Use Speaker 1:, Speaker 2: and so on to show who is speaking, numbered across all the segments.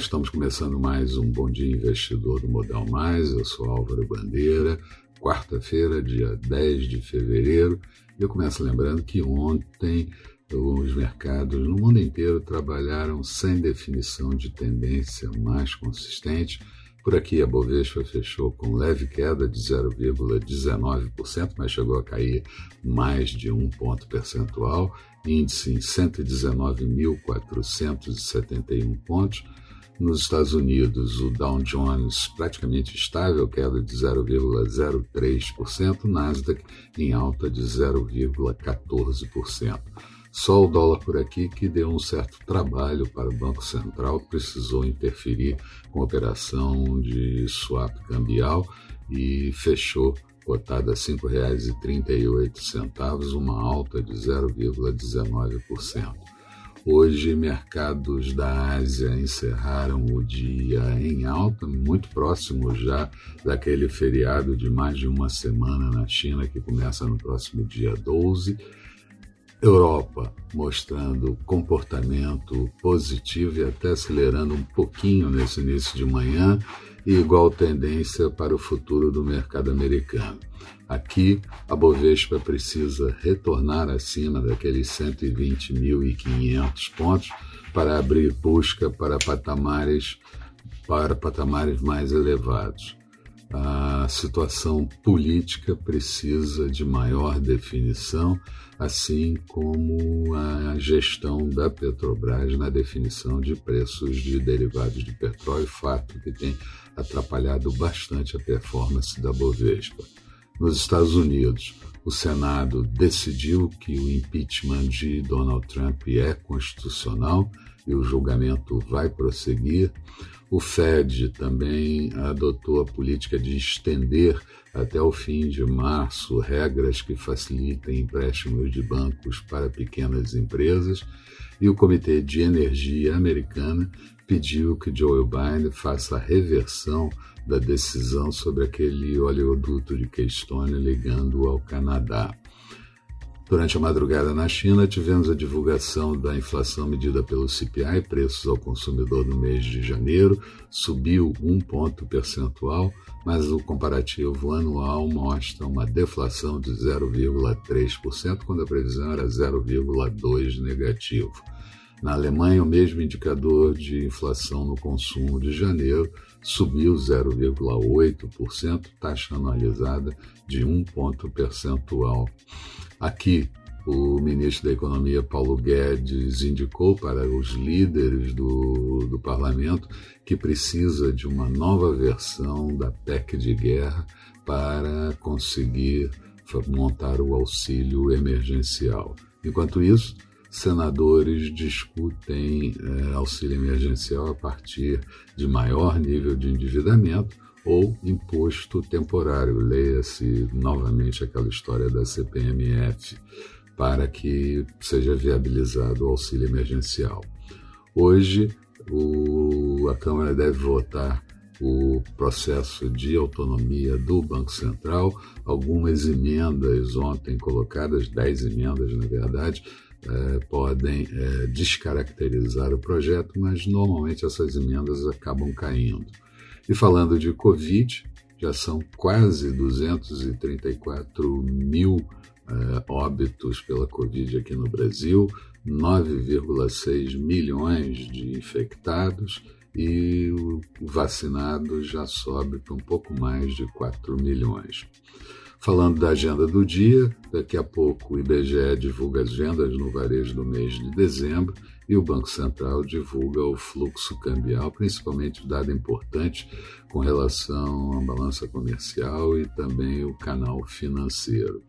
Speaker 1: estamos começando mais um Bom Dia Investidor do Modal Mais. Eu sou Álvaro Bandeira, quarta-feira, dia 10 de fevereiro. Eu começo lembrando que ontem os mercados no mundo inteiro trabalharam sem definição de tendência mais consistente. Por aqui, a Bovespa fechou com leve queda de 0,19%, mas chegou a cair mais de um ponto percentual, índice em 119.471 pontos. Nos Estados Unidos, o Dow Jones praticamente estável, queda de 0,03%, Nasdaq em alta de 0,14%. Só o dólar por aqui que deu um certo trabalho para o Banco Central, precisou interferir com a operação de swap cambial e fechou cotada a R$ 5,38, uma alta de 0,19%. Hoje, mercados da Ásia encerraram o dia em alta, muito próximo já daquele feriado de mais de uma semana na China, que começa no próximo dia 12 Europa mostrando comportamento positivo e até acelerando um pouquinho nesse início de manhã, e igual tendência para o futuro do mercado americano. Aqui, a Bovespa precisa retornar acima daqueles 120.500 pontos para abrir busca para patamares para patamares mais elevados a situação política precisa de maior definição, assim como a gestão da Petrobras na definição de preços de derivados de petróleo, fato que tem atrapalhado bastante a performance da Bovespa. Nos Estados Unidos, o Senado decidiu que o impeachment de Donald Trump é constitucional e o julgamento vai prosseguir. O Fed também adotou a política de estender até o fim de março regras que facilitem empréstimos de bancos para pequenas empresas. E o Comitê de Energia americana pediu que Joe Biden faça a reversão da decisão sobre aquele oleoduto de Keystone ligando ao Canadá. Durante a madrugada na China, tivemos a divulgação da inflação medida pelo CPI, preços ao consumidor no mês de janeiro, subiu um ponto percentual, mas o comparativo anual mostra uma deflação de 0,3%, quando a previsão era 0,2% negativo. Na Alemanha, o mesmo indicador de inflação no consumo de janeiro subiu 0,8%, taxa anualizada de um ponto percentual. Aqui, o ministro da Economia, Paulo Guedes, indicou para os líderes do, do parlamento que precisa de uma nova versão da PEC de guerra para conseguir montar o auxílio emergencial. Enquanto isso, senadores discutem é, auxílio emergencial a partir de maior nível de endividamento ou imposto temporário. Leia-se novamente aquela história da CPMF para que seja viabilizado o auxílio emergencial. Hoje, o, a Câmara deve votar o processo de autonomia do Banco Central. Algumas emendas ontem colocadas, dez emendas na verdade, eh, podem eh, descaracterizar o projeto, mas normalmente essas emendas acabam caindo. E falando de Covid, já são quase 234 mil uh, óbitos pela Covid aqui no Brasil, 9,6 milhões de infectados e o vacinado já sobe para um pouco mais de 4 milhões. Falando da agenda do dia, daqui a pouco o IBGE divulga as vendas no varejo do mês de dezembro e o Banco Central divulga o fluxo cambial, principalmente dado importante com relação à balança comercial e também o canal financeiro.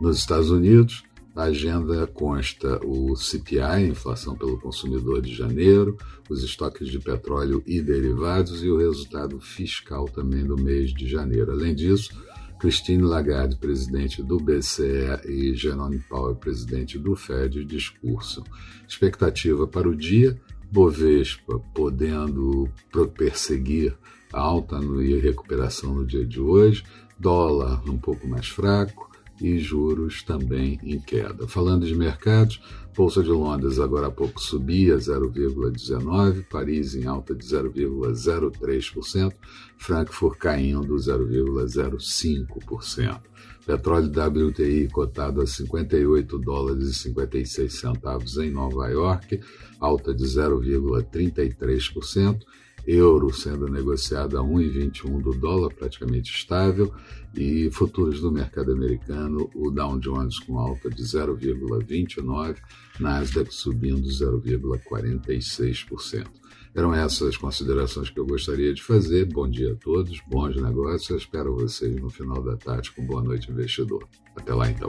Speaker 1: Nos Estados Unidos, a agenda consta o CPI, inflação pelo consumidor de janeiro, os estoques de petróleo e derivados e o resultado fiscal também do mês de janeiro. Além disso, Christine Lagarde, presidente do BCE, e Jerome Powell, presidente do Fed, discursam. Expectativa para o dia: Bovespa podendo perseguir alta e recuperação no dia de hoje, dólar um pouco mais fraco, e juros também em queda. Falando de mercados, Bolsa de Londres agora há pouco subia 0,19%, Paris em alta de 0,03%, Frankfurt caindo 0,05%. Petróleo WTI cotado a 58 dólares e 56 centavos em Nova York, alta de 0,33% euro sendo negociado a 1,21 do dólar, praticamente estável, e futuros do mercado americano, o Dow Jones com alta de 0,29, Nasdaq subindo 0,46%. Eram essas as considerações que eu gostaria de fazer. Bom dia a todos, bons negócios. Eu espero vocês no final da tarde com Boa Noite Investidor. Até lá então.